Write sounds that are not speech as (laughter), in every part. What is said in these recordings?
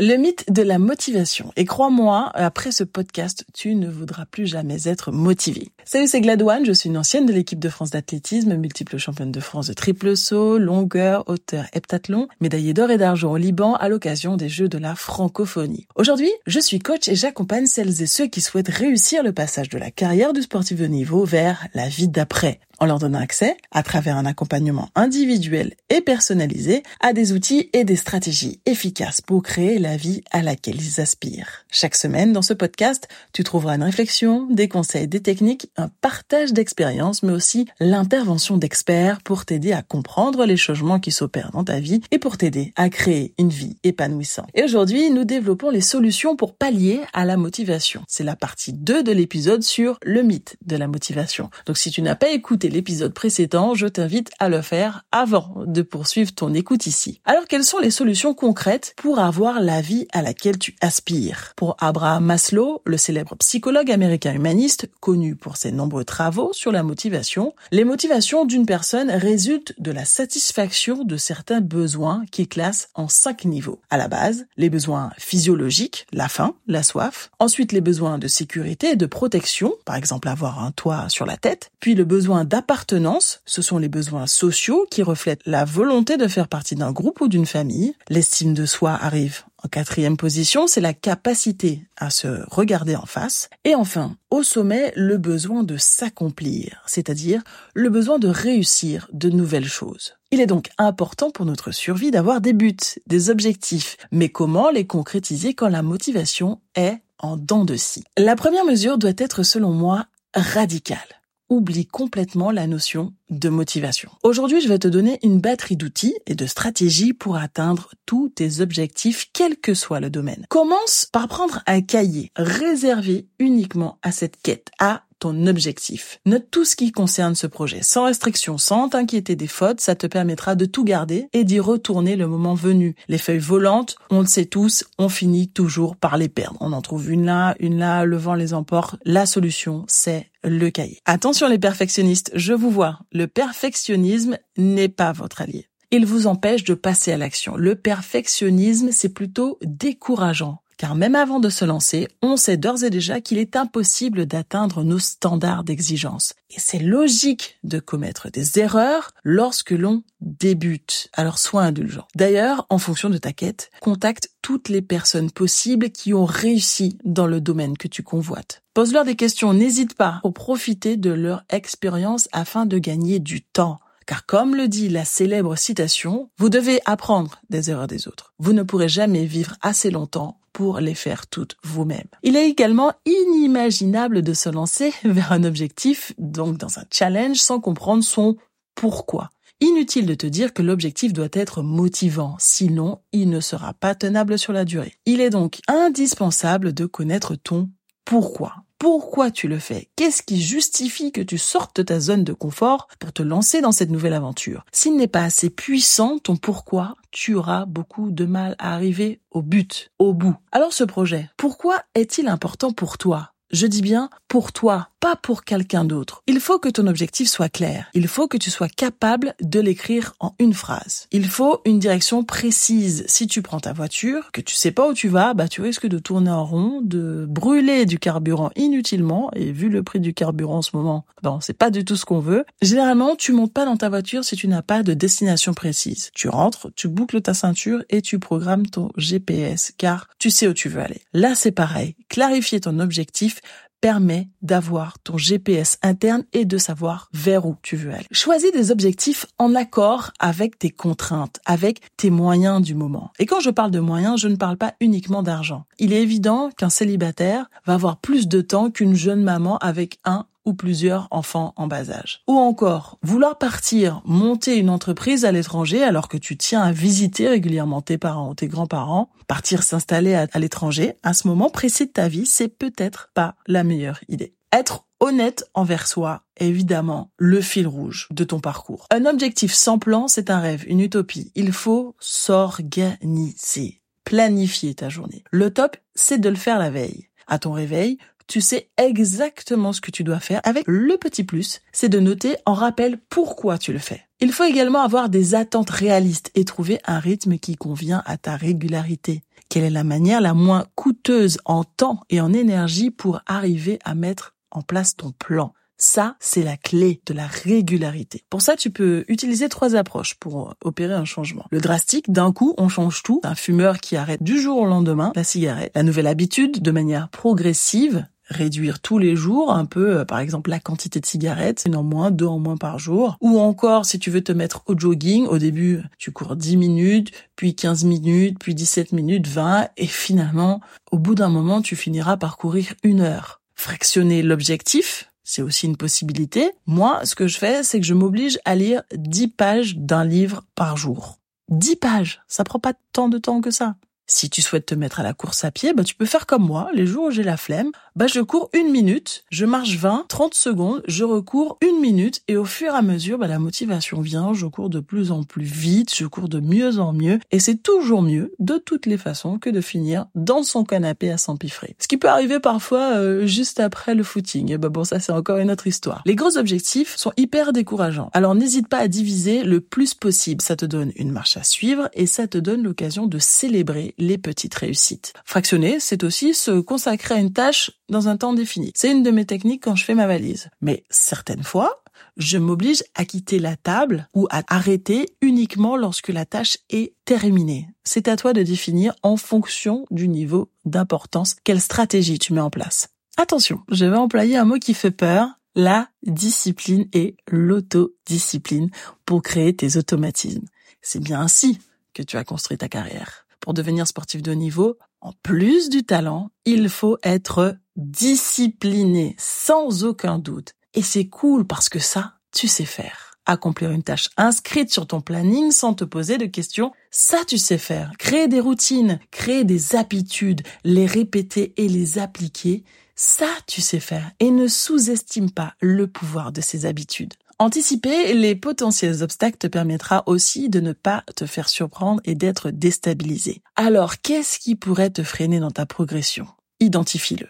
Le mythe de la motivation. Et crois-moi, après ce podcast, tu ne voudras plus jamais être motivé. Salut, c'est Gladouane, je suis une ancienne de l'équipe de France d'athlétisme, multiple championne de France de triple saut, longueur, hauteur, heptathlon, médaillée d'or et d'argent au Liban à l'occasion des Jeux de la francophonie. Aujourd'hui, je suis coach et j'accompagne celles et ceux qui souhaitent réussir le passage de la carrière du sportif de niveau vers la vie d'après en leur donnant accès, à travers un accompagnement individuel et personnalisé, à des outils et des stratégies efficaces pour créer la vie à laquelle ils aspirent. Chaque semaine, dans ce podcast, tu trouveras une réflexion, des conseils, des techniques, un partage d'expériences, mais aussi l'intervention d'experts pour t'aider à comprendre les changements qui s'opèrent dans ta vie et pour t'aider à créer une vie épanouissante. Et aujourd'hui, nous développons les solutions pour pallier à la motivation. C'est la partie 2 de l'épisode sur le mythe de la motivation. Donc si tu n'as pas écouté l'épisode précédent, je t'invite à le faire avant de poursuivre ton écoute ici. Alors quelles sont les solutions concrètes pour avoir la vie à laquelle tu aspires? Pour Abraham Maslow, le célèbre psychologue américain humaniste, connu pour ses nombreux travaux sur la motivation, les motivations d'une personne résultent de la satisfaction de certains besoins qui classent en cinq niveaux. À la base, les besoins physiologiques, la faim, la soif, ensuite les besoins de sécurité et de protection, par exemple avoir un toit sur la tête, puis le besoin d'appartenance, ce sont les besoins sociaux qui reflètent la volonté de faire partie d'un groupe ou d'une famille. L'estime de soi arrive en quatrième position, c'est la capacité à se regarder en face. Et enfin, au sommet, le besoin de s'accomplir, c'est-à-dire le besoin de réussir de nouvelles choses. Il est donc important pour notre survie d'avoir des buts, des objectifs. Mais comment les concrétiser quand la motivation est en dents de scie? La première mesure doit être, selon moi, radicale oublie complètement la notion de motivation. Aujourd'hui, je vais te donner une batterie d'outils et de stratégies pour atteindre tous tes objectifs, quel que soit le domaine. Commence par prendre un cahier réservé uniquement à cette quête, à ton objectif. Note tout ce qui concerne ce projet, sans restriction, sans t'inquiéter des fautes, ça te permettra de tout garder et d'y retourner le moment venu. Les feuilles volantes, on le sait tous, on finit toujours par les perdre. On en trouve une là, une là, le vent les emporte. La solution, c'est le cahier. Attention les perfectionnistes, je vous vois, le perfectionnisme n'est pas votre allié. Il vous empêche de passer à l'action. Le perfectionnisme, c'est plutôt décourageant car même avant de se lancer, on sait d'ores et déjà qu'il est impossible d'atteindre nos standards d'exigence. Et c'est logique de commettre des erreurs lorsque l'on débute. Alors sois indulgent. D'ailleurs, en fonction de ta quête, contacte toutes les personnes possibles qui ont réussi dans le domaine que tu convoites. Pose-leur des questions, n'hésite pas à profiter de leur expérience afin de gagner du temps. Car comme le dit la célèbre citation, vous devez apprendre des erreurs des autres. Vous ne pourrez jamais vivre assez longtemps pour les faire toutes vous-même. Il est également inimaginable de se lancer (laughs) vers un objectif, donc dans un challenge, sans comprendre son pourquoi. Inutile de te dire que l'objectif doit être motivant, sinon il ne sera pas tenable sur la durée. Il est donc indispensable de connaître ton pourquoi pourquoi tu le fais? Qu'est-ce qui justifie que tu sortes de ta zone de confort pour te lancer dans cette nouvelle aventure? S'il n'est pas assez puissant, ton pourquoi, tu auras beaucoup de mal à arriver au but, au bout. Alors ce projet, pourquoi est-il important pour toi? Je dis bien pour toi, pas pour quelqu'un d'autre. Il faut que ton objectif soit clair. Il faut que tu sois capable de l'écrire en une phrase. Il faut une direction précise. Si tu prends ta voiture, que tu sais pas où tu vas, bah tu risques de tourner en rond, de brûler du carburant inutilement. Et vu le prix du carburant en ce moment, bon, c'est pas du tout ce qu'on veut. Généralement, tu montes pas dans ta voiture si tu n'as pas de destination précise. Tu rentres, tu boucles ta ceinture et tu programmes ton GPS car tu sais où tu veux aller. Là, c'est pareil. Clarifier ton objectif permet d'avoir ton GPS interne et de savoir vers où tu veux aller. Choisis des objectifs en accord avec tes contraintes, avec tes moyens du moment. Et quand je parle de moyens, je ne parle pas uniquement d'argent. Il est évident qu'un célibataire va avoir plus de temps qu'une jeune maman avec un ou plusieurs enfants en bas âge. Ou encore, vouloir partir, monter une entreprise à l'étranger alors que tu tiens à visiter régulièrement tes parents ou tes grands-parents, partir s'installer à, l'étranger, à ce moment précis de ta vie, c'est peut-être pas la meilleure idée. Être honnête envers soi, évidemment, le fil rouge de ton parcours. Un objectif sans plan, c'est un rêve, une utopie. Il faut s'organiser, planifier ta journée. Le top, c'est de le faire la veille. À ton réveil, tu sais exactement ce que tu dois faire avec le petit plus, c'est de noter en rappel pourquoi tu le fais. Il faut également avoir des attentes réalistes et trouver un rythme qui convient à ta régularité. Quelle est la manière la moins coûteuse en temps et en énergie pour arriver à mettre en place ton plan? Ça, c'est la clé de la régularité. Pour ça, tu peux utiliser trois approches pour opérer un changement. Le drastique, d'un coup, on change tout. Un fumeur qui arrête du jour au lendemain la cigarette. La nouvelle habitude, de manière progressive, réduire tous les jours un peu, euh, par exemple, la quantité de cigarettes, une en moins, deux en moins par jour. Ou encore, si tu veux te mettre au jogging, au début, tu cours 10 minutes, puis 15 minutes, puis 17 minutes, 20, et finalement, au bout d'un moment, tu finiras par courir une heure. Fractionner l'objectif, c'est aussi une possibilité. Moi, ce que je fais, c'est que je m'oblige à lire 10 pages d'un livre par jour. 10 pages, ça prend pas tant de temps que ça. Si tu souhaites te mettre à la course à pied, bah, tu peux faire comme moi. Les jours où j'ai la flemme, bah, je cours une minute, je marche 20, 30 secondes, je recours une minute et au fur et à mesure, bah, la motivation vient, je cours de plus en plus vite, je cours de mieux en mieux et c'est toujours mieux de toutes les façons que de finir dans son canapé à s'empiffrer. Ce qui peut arriver parfois euh, juste après le footing. Et bah, bon, ça c'est encore une autre histoire. Les gros objectifs sont hyper décourageants. Alors n'hésite pas à diviser le plus possible. Ça te donne une marche à suivre et ça te donne l'occasion de célébrer les petites réussites. Fractionner, c'est aussi se consacrer à une tâche dans un temps défini. C'est une de mes techniques quand je fais ma valise. Mais certaines fois, je m'oblige à quitter la table ou à arrêter uniquement lorsque la tâche est terminée. C'est à toi de définir en fonction du niveau d'importance quelle stratégie tu mets en place. Attention, je vais employer un mot qui fait peur, la discipline et l'autodiscipline pour créer tes automatismes. C'est bien ainsi que tu as construit ta carrière pour devenir sportif de haut niveau, en plus du talent, il faut être discipliné, sans aucun doute. Et c'est cool parce que ça, tu sais faire. Accomplir une tâche inscrite sur ton planning sans te poser de questions, ça tu sais faire. Créer des routines, créer des habitudes, les répéter et les appliquer, ça tu sais faire. Et ne sous-estime pas le pouvoir de ces habitudes. Anticiper les potentiels obstacles te permettra aussi de ne pas te faire surprendre et d'être déstabilisé. Alors, qu'est-ce qui pourrait te freiner dans ta progression? Identifie-le.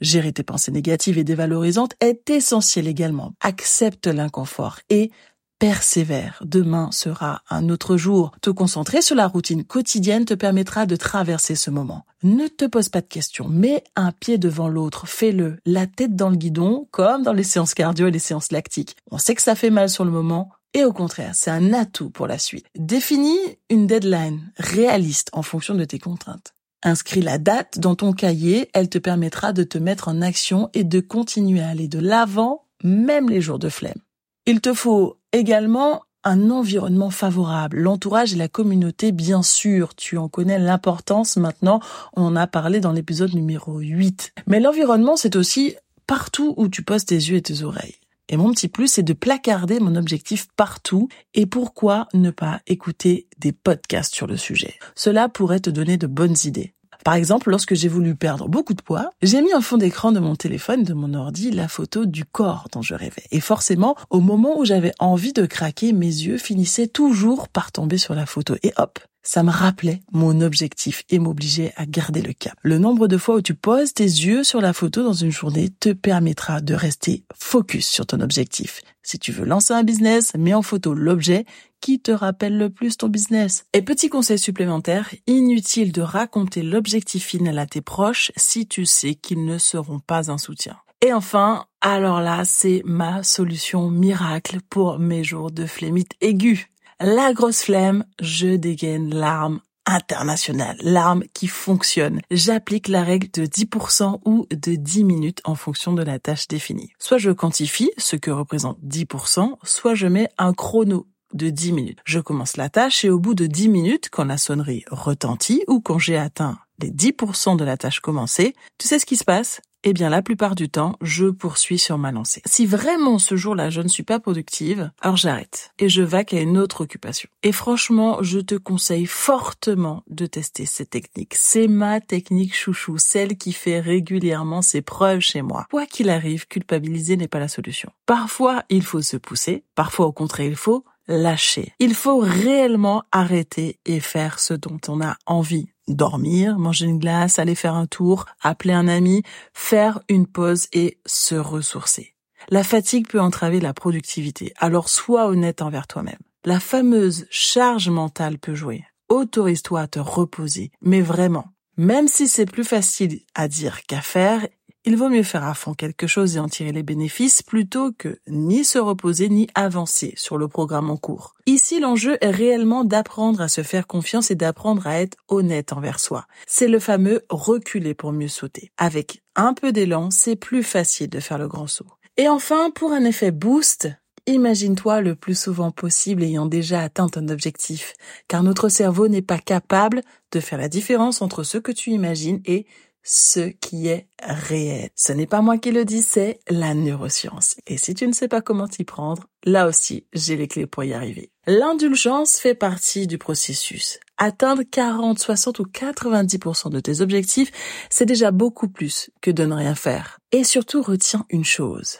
Gérer tes pensées négatives et dévalorisantes est essentiel également. Accepte l'inconfort et persévère. Demain sera un autre jour. Te concentrer sur la routine quotidienne te permettra de traverser ce moment. Ne te pose pas de questions. Mets un pied devant l'autre. Fais-le. La tête dans le guidon, comme dans les séances cardio et les séances lactiques. On sait que ça fait mal sur le moment. Et au contraire, c'est un atout pour la suite. Définis une deadline réaliste en fonction de tes contraintes. Inscris la date dans ton cahier, elle te permettra de te mettre en action et de continuer à aller de l'avant, même les jours de flemme. Il te faut également un environnement favorable, l'entourage et la communauté, bien sûr. Tu en connais l'importance maintenant. On en a parlé dans l'épisode numéro 8. Mais l'environnement, c'est aussi partout où tu poses tes yeux et tes oreilles. Et mon petit plus, c'est de placarder mon objectif partout. Et pourquoi ne pas écouter des podcasts sur le sujet? Cela pourrait te donner de bonnes idées. Par exemple, lorsque j'ai voulu perdre beaucoup de poids, j'ai mis en fond d'écran de mon téléphone, de mon ordi, la photo du corps dont je rêvais. Et forcément, au moment où j'avais envie de craquer, mes yeux finissaient toujours par tomber sur la photo. Et hop, ça me rappelait mon objectif et m'obligeait à garder le cap. Le nombre de fois où tu poses tes yeux sur la photo dans une journée te permettra de rester focus sur ton objectif. Si tu veux lancer un business, mets en photo l'objet qui te rappelle le plus ton business. Et petit conseil supplémentaire, inutile de raconter l'objectif final à tes proches si tu sais qu'ils ne seront pas un soutien. Et enfin, alors là, c'est ma solution miracle pour mes jours de flémite aiguë la grosse flemme, je dégaine l'arme internationale, l'arme qui fonctionne. J'applique la règle de 10% ou de 10 minutes en fonction de la tâche définie. Soit je quantifie ce que représente 10%, soit je mets un chrono de 10 minutes. Je commence la tâche et au bout de 10 minutes, quand la sonnerie retentit ou quand j'ai atteint les 10% de la tâche commencée, tu sais ce qui se passe? Eh bien la plupart du temps, je poursuis sur ma lancée. Si vraiment ce jour-là je ne suis pas productive, alors j'arrête et je vaque à une autre occupation. Et franchement, je te conseille fortement de tester cette technique. C'est ma technique chouchou, celle qui fait régulièrement ses preuves chez moi. Quoi qu'il arrive, culpabiliser n'est pas la solution. Parfois, il faut se pousser, parfois au contraire, il faut lâcher. Il faut réellement arrêter et faire ce dont on a envie dormir, manger une glace, aller faire un tour, appeler un ami, faire une pause et se ressourcer. La fatigue peut entraver la productivité, alors sois honnête envers toi-même. La fameuse charge mentale peut jouer. Autorise-toi à te reposer, mais vraiment. Même si c'est plus facile à dire qu'à faire, il vaut mieux faire à fond quelque chose et en tirer les bénéfices plutôt que ni se reposer ni avancer sur le programme en cours. Ici, l'enjeu est réellement d'apprendre à se faire confiance et d'apprendre à être honnête envers soi. C'est le fameux reculer pour mieux sauter. Avec un peu d'élan, c'est plus facile de faire le grand saut. Et enfin, pour un effet boost, imagine-toi le plus souvent possible ayant déjà atteint ton objectif, car notre cerveau n'est pas capable de faire la différence entre ce que tu imagines et ce qui est réel. Ce n'est pas moi qui le dis, c'est la neuroscience. Et si tu ne sais pas comment t'y prendre, là aussi, j'ai les clés pour y arriver. L'indulgence fait partie du processus. Atteindre 40, 60 ou 90% de tes objectifs, c'est déjà beaucoup plus que de ne rien faire. Et surtout, retiens une chose.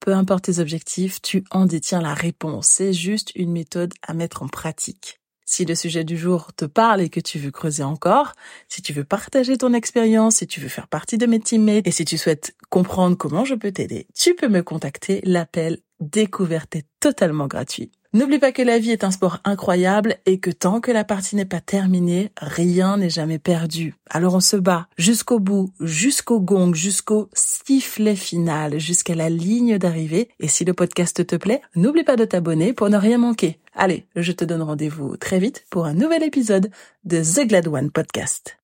Peu importe tes objectifs, tu en détiens la réponse. C'est juste une méthode à mettre en pratique. Si le sujet du jour te parle et que tu veux creuser encore, si tu veux partager ton expérience, si tu veux faire partie de mes teammates et si tu souhaites comprendre comment je peux t'aider, tu peux me contacter. L'appel découverte est totalement gratuit. N'oublie pas que la vie est un sport incroyable et que tant que la partie n'est pas terminée, rien n'est jamais perdu. Alors on se bat jusqu'au bout, jusqu'au gong, jusqu'au sifflet final, jusqu'à la ligne d'arrivée. Et si le podcast te plaît, n'oublie pas de t'abonner pour ne rien manquer. Allez, je te donne rendez-vous très vite pour un nouvel épisode de The Glad One Podcast.